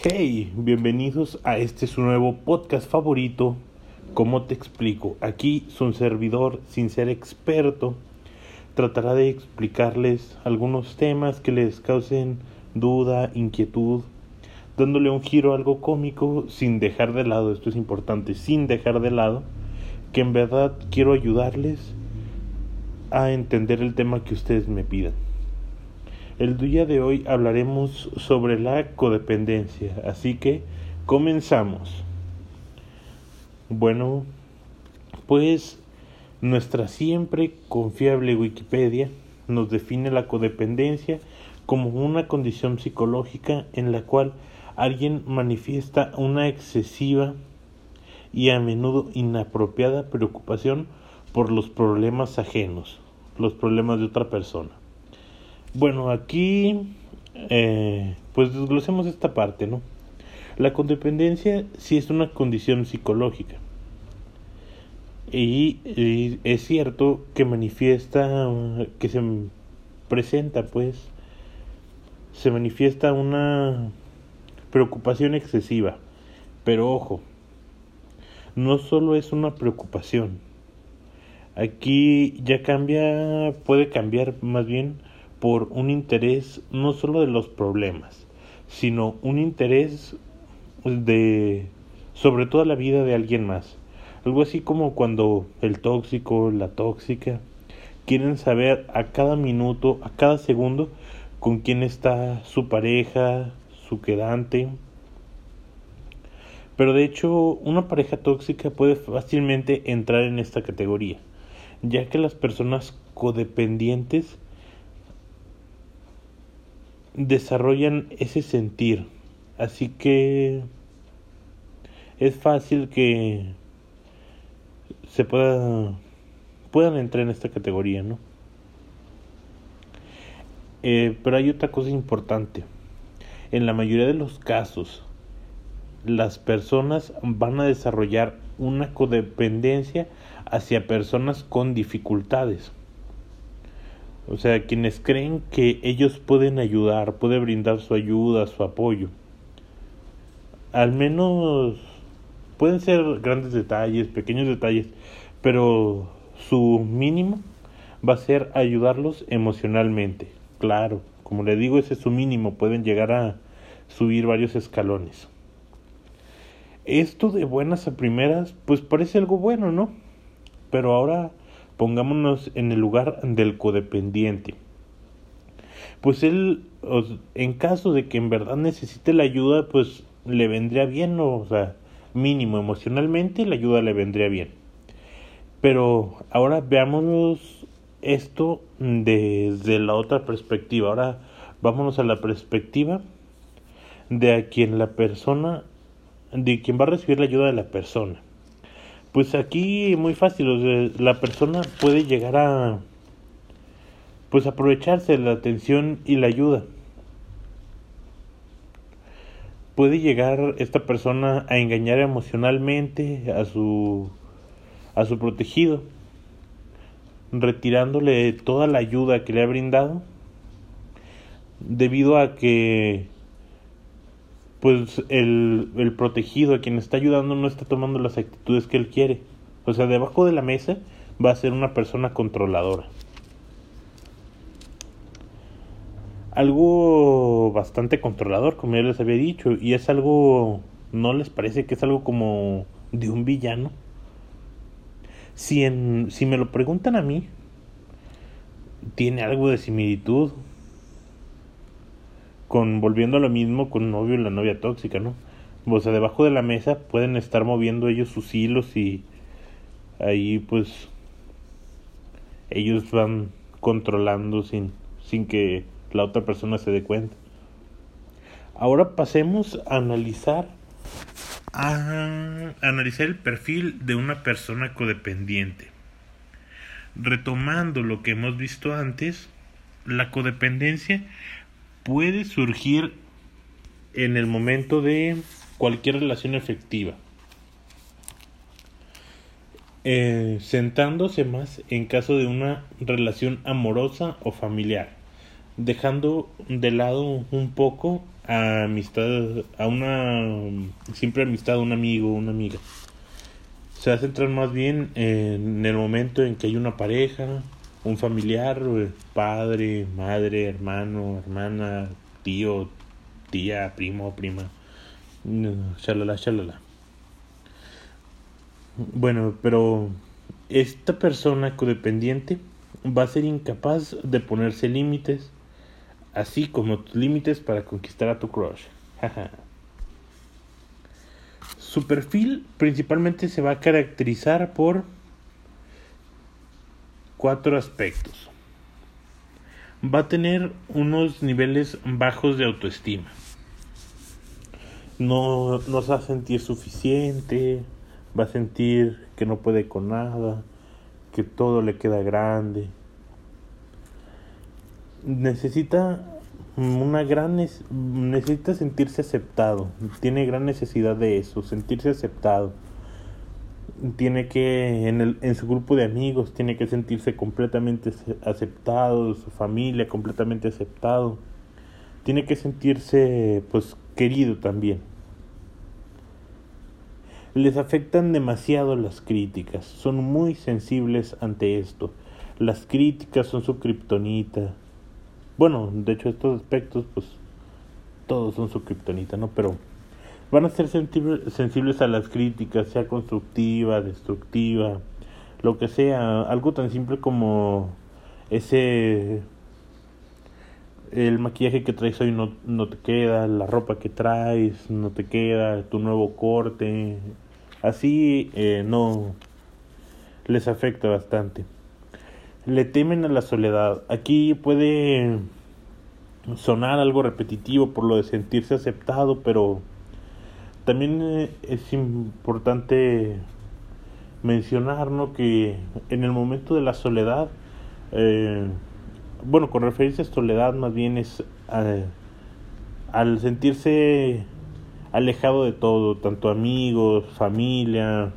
Hey, bienvenidos a este su nuevo podcast favorito. ¿Cómo te explico? Aquí su servidor, sin ser experto, tratará de explicarles algunos temas que les causen duda, inquietud, dándole un giro algo cómico sin dejar de lado, esto es importante, sin dejar de lado, que en verdad quiero ayudarles a entender el tema que ustedes me pidan. El día de hoy hablaremos sobre la codependencia, así que comenzamos. Bueno, pues nuestra siempre confiable Wikipedia nos define la codependencia como una condición psicológica en la cual alguien manifiesta una excesiva y a menudo inapropiada preocupación por los problemas ajenos, los problemas de otra persona. Bueno, aquí eh, pues desglosemos esta parte, ¿no? La codependencia sí es una condición psicológica. Y, y, es cierto que manifiesta, que se presenta, pues, se manifiesta una preocupación excesiva. Pero ojo, no solo es una preocupación. Aquí ya cambia, puede cambiar más bien por un interés no solo de los problemas, sino un interés de sobre toda la vida de alguien más. Algo así como cuando el tóxico, la tóxica, quieren saber a cada minuto, a cada segundo, con quién está su pareja, su quedante. Pero de hecho, una pareja tóxica puede fácilmente entrar en esta categoría, ya que las personas codependientes desarrollan ese sentir. Así que es fácil que se pueda puedan entrar en esta categoría, ¿no? Eh, pero hay otra cosa importante. En la mayoría de los casos, las personas van a desarrollar una codependencia hacia personas con dificultades. O sea, quienes creen que ellos pueden ayudar, pueden brindar su ayuda, su apoyo. Al menos pueden ser grandes detalles, pequeños detalles, pero su mínimo va a ser ayudarlos emocionalmente. Claro, como le digo, ese es su mínimo, pueden llegar a subir varios escalones. Esto de buenas a primeras, pues parece algo bueno, ¿no? Pero ahora pongámonos en el lugar del codependiente. Pues él, en caso de que en verdad necesite la ayuda, pues le vendría bien, o sea, mínimo emocionalmente la ayuda le vendría bien. Pero ahora veámonos esto desde la otra perspectiva. Ahora vámonos a la perspectiva de a quien la persona, de quien va a recibir la ayuda de la persona. Pues aquí muy fácil, la persona puede llegar a pues aprovecharse de la atención y la ayuda. Puede llegar esta persona a engañar emocionalmente a su a su protegido, retirándole toda la ayuda que le ha brindado debido a que pues el, el protegido, a quien está ayudando, no está tomando las actitudes que él quiere. O sea, debajo de la mesa va a ser una persona controladora. Algo bastante controlador, como ya les había dicho, y es algo, ¿no les parece que es algo como de un villano? Si, en, si me lo preguntan a mí, tiene algo de similitud con volviendo a lo mismo con novio y la novia tóxica, ¿no? O sea, debajo de la mesa pueden estar moviendo ellos sus hilos y ahí pues ellos van controlando sin, sin que la otra persona se dé cuenta. Ahora pasemos a analizar a analizar el perfil de una persona codependiente. Retomando lo que hemos visto antes, la codependencia puede surgir en el momento de cualquier relación efectiva. Eh, sentándose más en caso de una relación amorosa o familiar, dejando de lado un poco a amistad, a una siempre amistad, un amigo, una amiga. Se va a centrar más bien en el momento en que hay una pareja, un familiar, padre, madre, hermano, hermana, tío, tía, primo, prima, chalala, chalala. Bueno, pero esta persona codependiente va a ser incapaz de ponerse límites, así como límites para conquistar a tu crush. Su perfil principalmente se va a caracterizar por cuatro aspectos. Va a tener unos niveles bajos de autoestima. No, no se va a sentir suficiente, va a sentir que no puede con nada, que todo le queda grande. Necesita una gran necesita sentirse aceptado, tiene gran necesidad de eso, sentirse aceptado. Tiene que en, el, en su grupo de amigos tiene que sentirse completamente aceptado, su familia completamente aceptado. Tiene que sentirse pues querido también les afectan demasiado las críticas, son muy sensibles ante esto. Las críticas son su kriptonita. Bueno, de hecho estos aspectos pues todos son su kriptonita, ¿no? Pero van a ser sensibles a las críticas, sea constructiva, destructiva, lo que sea, algo tan simple como ese el maquillaje que traes hoy no, no te queda, la ropa que traes no te queda, tu nuevo corte, así eh, no les afecta bastante. Le temen a la soledad. Aquí puede sonar algo repetitivo por lo de sentirse aceptado, pero también eh, es importante mencionar ¿no? que en el momento de la soledad eh, bueno, con referirse a soledad más bien es eh, al sentirse alejado de todo, tanto amigos, familia,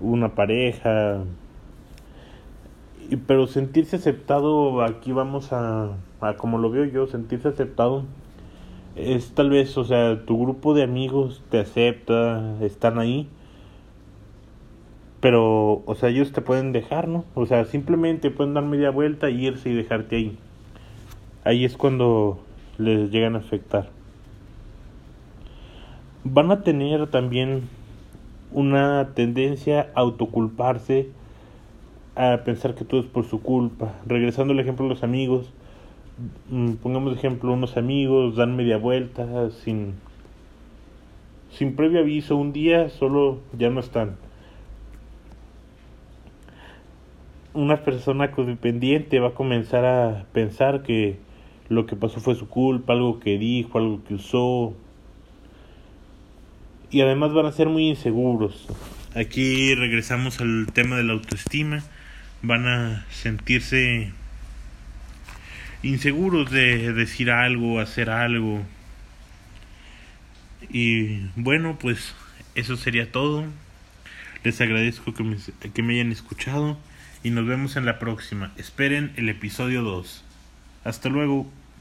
una pareja, y, pero sentirse aceptado, aquí vamos a, a como lo veo yo, sentirse aceptado es tal vez, o sea, tu grupo de amigos te acepta, están ahí, pero, o sea, ellos te pueden dejar, ¿no? O sea, simplemente pueden dar media vuelta irse y dejarte ahí. Ahí es cuando les llegan a afectar. Van a tener también una tendencia a autoculparse, a pensar que todo es por su culpa. Regresando al ejemplo de los amigos, pongamos de ejemplo unos amigos dan media vuelta sin sin previo aviso, un día solo ya no están una persona codependiente va a comenzar a pensar que lo que pasó fue su culpa, algo que dijo, algo que usó. Y además van a ser muy inseguros. Aquí regresamos al tema de la autoestima. Van a sentirse inseguros de decir algo, hacer algo. Y bueno, pues eso sería todo. Les agradezco que me, que me hayan escuchado y nos vemos en la próxima. Esperen el episodio 2. Hasta luego.